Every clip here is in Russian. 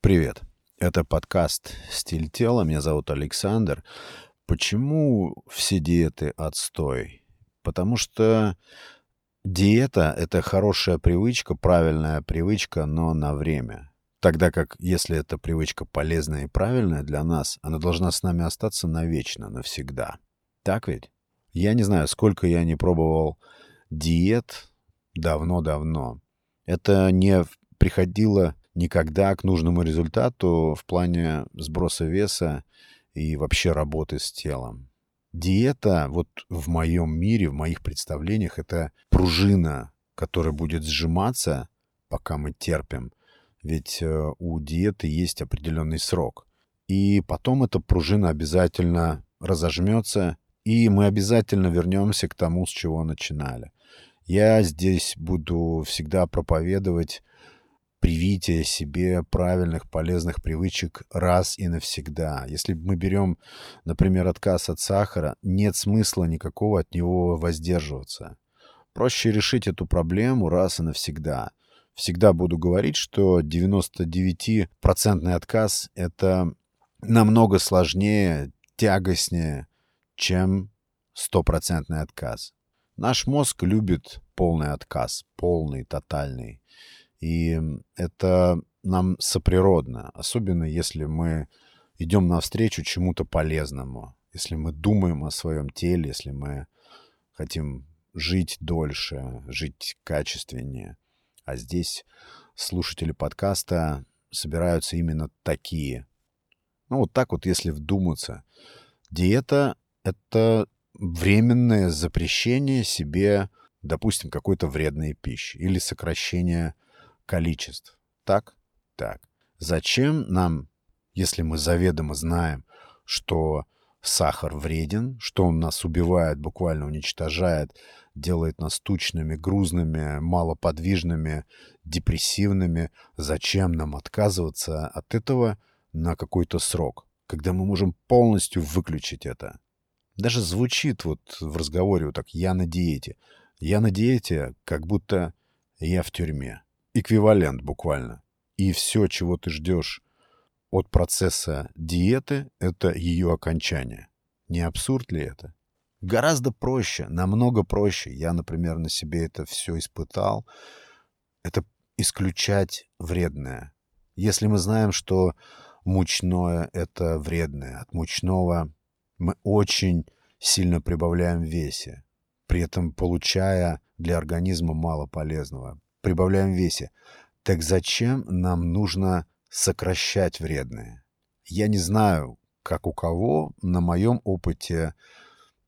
Привет. Это подкаст «Стиль тела». Меня зовут Александр. Почему все диеты отстой? Потому что диета — это хорошая привычка, правильная привычка, но на время. Тогда как, если эта привычка полезная и правильная для нас, она должна с нами остаться навечно, навсегда. Так ведь? Я не знаю, сколько я не пробовал диет давно-давно. Это не приходило никогда к нужному результату в плане сброса веса и вообще работы с телом. Диета, вот в моем мире, в моих представлениях, это пружина, которая будет сжиматься, пока мы терпим. Ведь э, у диеты есть определенный срок. И потом эта пружина обязательно разожмется, и мы обязательно вернемся к тому, с чего начинали. Я здесь буду всегда проповедовать привитие себе правильных, полезных привычек раз и навсегда. Если мы берем, например, отказ от сахара, нет смысла никакого от него воздерживаться. Проще решить эту проблему раз и навсегда. Всегда буду говорить, что 99% отказ — это намного сложнее, тягостнее, чем стопроцентный отказ. Наш мозг любит полный отказ, полный, тотальный. И это нам соприродно, особенно если мы идем навстречу чему-то полезному, если мы думаем о своем теле, если мы хотим жить дольше, жить качественнее. А здесь слушатели подкаста собираются именно такие. Ну вот так вот, если вдуматься. Диета — это временное запрещение себе, допустим, какой-то вредной пищи или сокращение количеств. Так? Так. Зачем нам, если мы заведомо знаем, что сахар вреден, что он нас убивает, буквально уничтожает, делает нас тучными, грузными, малоподвижными, депрессивными. Зачем нам отказываться от этого на какой-то срок, когда мы можем полностью выключить это? Даже звучит вот в разговоре вот так «я на диете». Я на диете, как будто я в тюрьме эквивалент буквально. И все, чего ты ждешь от процесса диеты, это ее окончание. Не абсурд ли это? Гораздо проще, намного проще. Я, например, на себе это все испытал. Это исключать вредное. Если мы знаем, что мучное — это вредное, от мучного мы очень сильно прибавляем в весе, при этом получая для организма мало полезного прибавляем весе. Так зачем нам нужно сокращать вредные? Я не знаю, как у кого, на моем опыте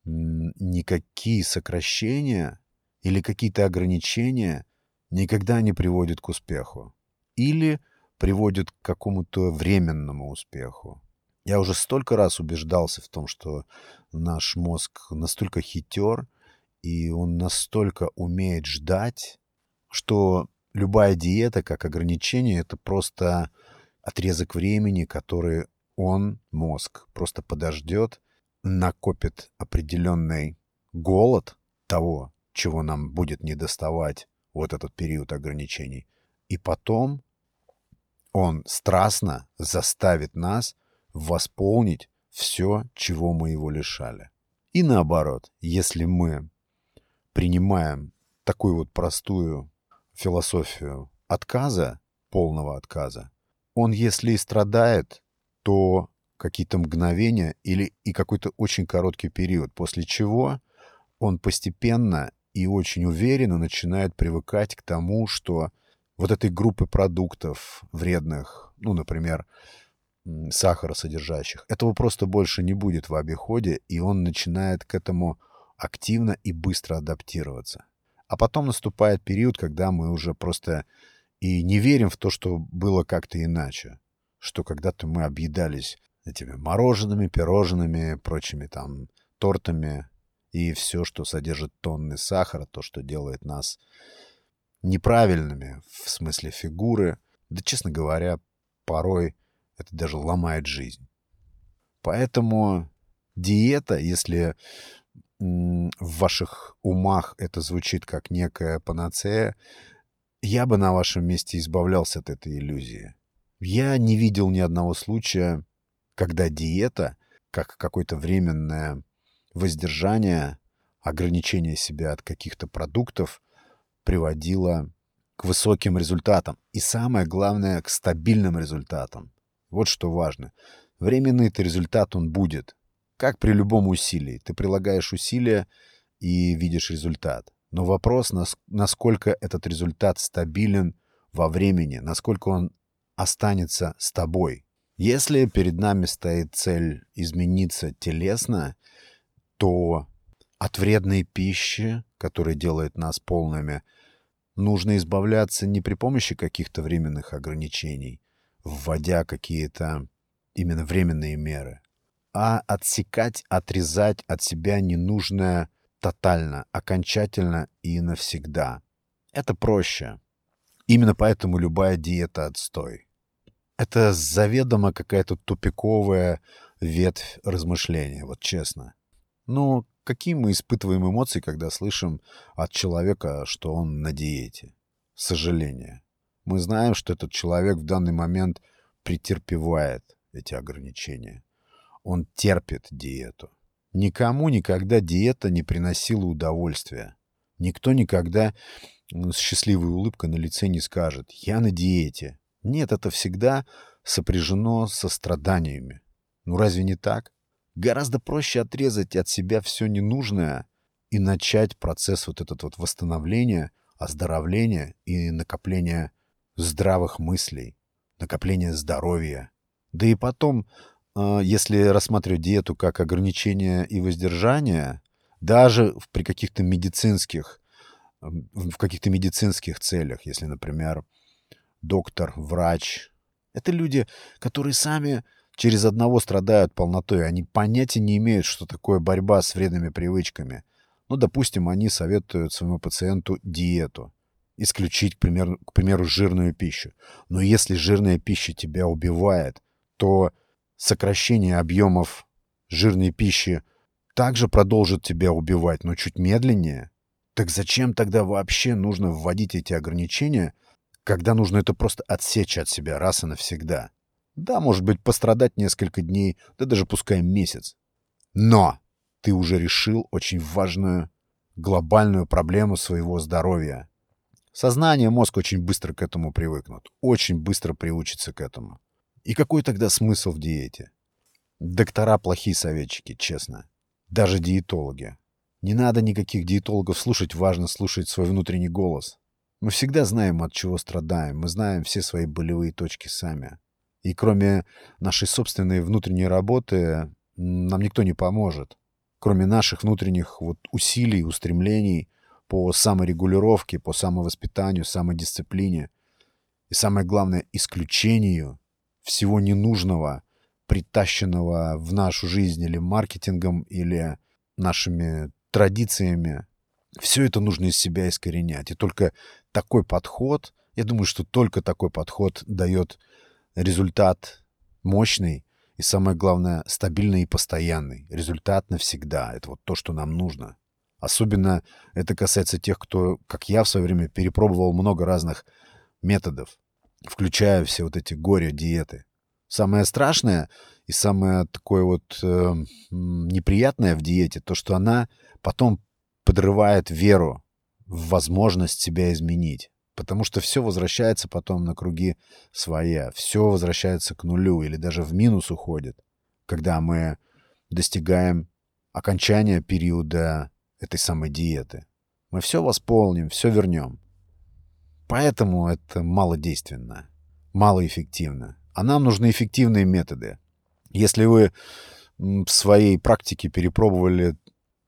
никакие сокращения или какие-то ограничения никогда не приводят к успеху. Или приводят к какому-то временному успеху. Я уже столько раз убеждался в том, что наш мозг настолько хитер, и он настолько умеет ждать, что любая диета как ограничение — это просто отрезок времени, который он, мозг, просто подождет, накопит определенный голод того, чего нам будет недоставать вот этот период ограничений. И потом он страстно заставит нас восполнить все, чего мы его лишали. И наоборот, если мы принимаем такую вот простую философию отказа, полного отказа, он, если и страдает, то какие-то мгновения или и какой-то очень короткий период, после чего он постепенно и очень уверенно начинает привыкать к тому, что вот этой группы продуктов вредных, ну, например, сахаросодержащих, этого просто больше не будет в обиходе, и он начинает к этому активно и быстро адаптироваться. А потом наступает период, когда мы уже просто и не верим в то, что было как-то иначе. Что когда-то мы объедались этими мороженными, пирожными, прочими там тортами и все, что содержит тонны сахара, то, что делает нас неправильными в смысле фигуры. Да, честно говоря, порой это даже ломает жизнь. Поэтому диета, если в ваших умах это звучит как некая панацея, я бы на вашем месте избавлялся от этой иллюзии. Я не видел ни одного случая, когда диета, как какое-то временное воздержание, ограничение себя от каких-то продуктов, приводила к высоким результатам. И самое главное, к стабильным результатам. Вот что важно. Временный-то результат он будет. Как при любом усилии. Ты прилагаешь усилия и видишь результат. Но вопрос, насколько этот результат стабилен во времени, насколько он останется с тобой. Если перед нами стоит цель измениться телесно, то от вредной пищи, которая делает нас полными, нужно избавляться не при помощи каких-то временных ограничений, вводя какие-то именно временные меры, а отсекать, отрезать от себя ненужное тотально, окончательно и навсегда. Это проще. Именно поэтому любая диета отстой. Это заведомо какая-то тупиковая ветвь размышления, вот честно. Ну, какие мы испытываем эмоции, когда слышим от человека, что он на диете? Сожаление. Мы знаем, что этот человек в данный момент претерпевает эти ограничения. Он терпит диету. Никому никогда диета не приносила удовольствия. Никто никогда с счастливой улыбкой на лице не скажет «я на диете». Нет, это всегда сопряжено со страданиями. Ну разве не так? Гораздо проще отрезать от себя все ненужное и начать процесс вот этот вот восстановления, оздоровления и накопления здравых мыслей, накопления здоровья. Да и потом если рассматривать диету как ограничение и воздержание, даже при каких-то медицинских, в каких-то медицинских целях, если, например, доктор, врач, это люди, которые сами через одного страдают полнотой, они понятия не имеют, что такое борьба с вредными привычками. Ну, допустим, они советуют своему пациенту диету, исключить, к примеру, к примеру жирную пищу. Но если жирная пища тебя убивает, то сокращение объемов жирной пищи также продолжит тебя убивать, но чуть медленнее. Так зачем тогда вообще нужно вводить эти ограничения, когда нужно это просто отсечь от себя раз и навсегда? Да, может быть, пострадать несколько дней, да даже пускай месяц. Но ты уже решил очень важную глобальную проблему своего здоровья. Сознание, мозг очень быстро к этому привыкнут, очень быстро приучится к этому. И какой тогда смысл в диете? Доктора плохие советчики, честно. Даже диетологи. Не надо никаких диетологов слушать, важно слушать свой внутренний голос. Мы всегда знаем, от чего страдаем, мы знаем все свои болевые точки сами. И кроме нашей собственной внутренней работы, нам никто не поможет. Кроме наших внутренних вот усилий, устремлений по саморегулировке, по самовоспитанию, самодисциплине. И самое главное, исключению всего ненужного, притащенного в нашу жизнь или маркетингом, или нашими традициями. Все это нужно из себя искоренять. И только такой подход, я думаю, что только такой подход дает результат мощный и, самое главное, стабильный и постоянный. Результат навсегда. Это вот то, что нам нужно. Особенно это касается тех, кто, как я в свое время, перепробовал много разных методов включая все вот эти горе-диеты. Самое страшное и самое такое вот э, неприятное в диете, то, что она потом подрывает веру в возможность себя изменить. Потому что все возвращается потом на круги своя. Все возвращается к нулю или даже в минус уходит, когда мы достигаем окончания периода этой самой диеты. Мы все восполним, все вернем. Поэтому это малодейственно, малоэффективно. А нам нужны эффективные методы. Если вы в своей практике перепробовали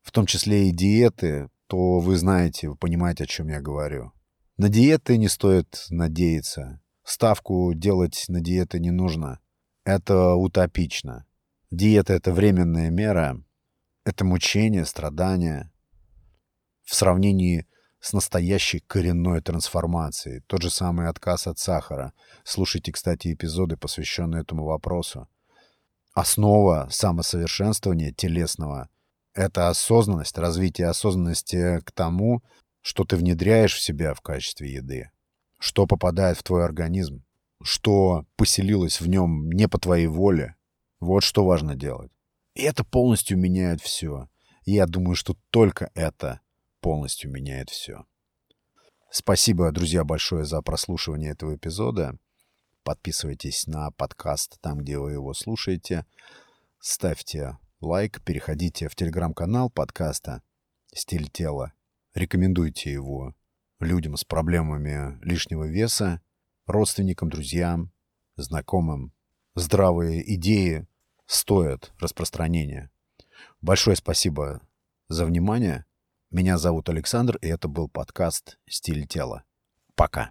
в том числе и диеты, то вы знаете, вы понимаете, о чем я говорю. На диеты не стоит надеяться. Ставку делать на диеты не нужно. Это утопично. Диета — это временная мера. Это мучение, страдания. В сравнении с настоящей коренной трансформацией. Тот же самый отказ от сахара. Слушайте, кстати, эпизоды, посвященные этому вопросу. Основа самосовершенствования телесного — это осознанность, развитие осознанности к тому, что ты внедряешь в себя в качестве еды, что попадает в твой организм. что поселилось в нем не по твоей воле. Вот что важно делать. И это полностью меняет все. И я думаю, что только это полностью меняет все. Спасибо, друзья, большое за прослушивание этого эпизода. Подписывайтесь на подкаст там, где вы его слушаете. Ставьте лайк, переходите в телеграм-канал подкаста «Стиль тела». Рекомендуйте его людям с проблемами лишнего веса, родственникам, друзьям, знакомым. Здравые идеи стоят распространения. Большое спасибо за внимание. Меня зовут Александр, и это был подкаст «Стиль тела». Пока.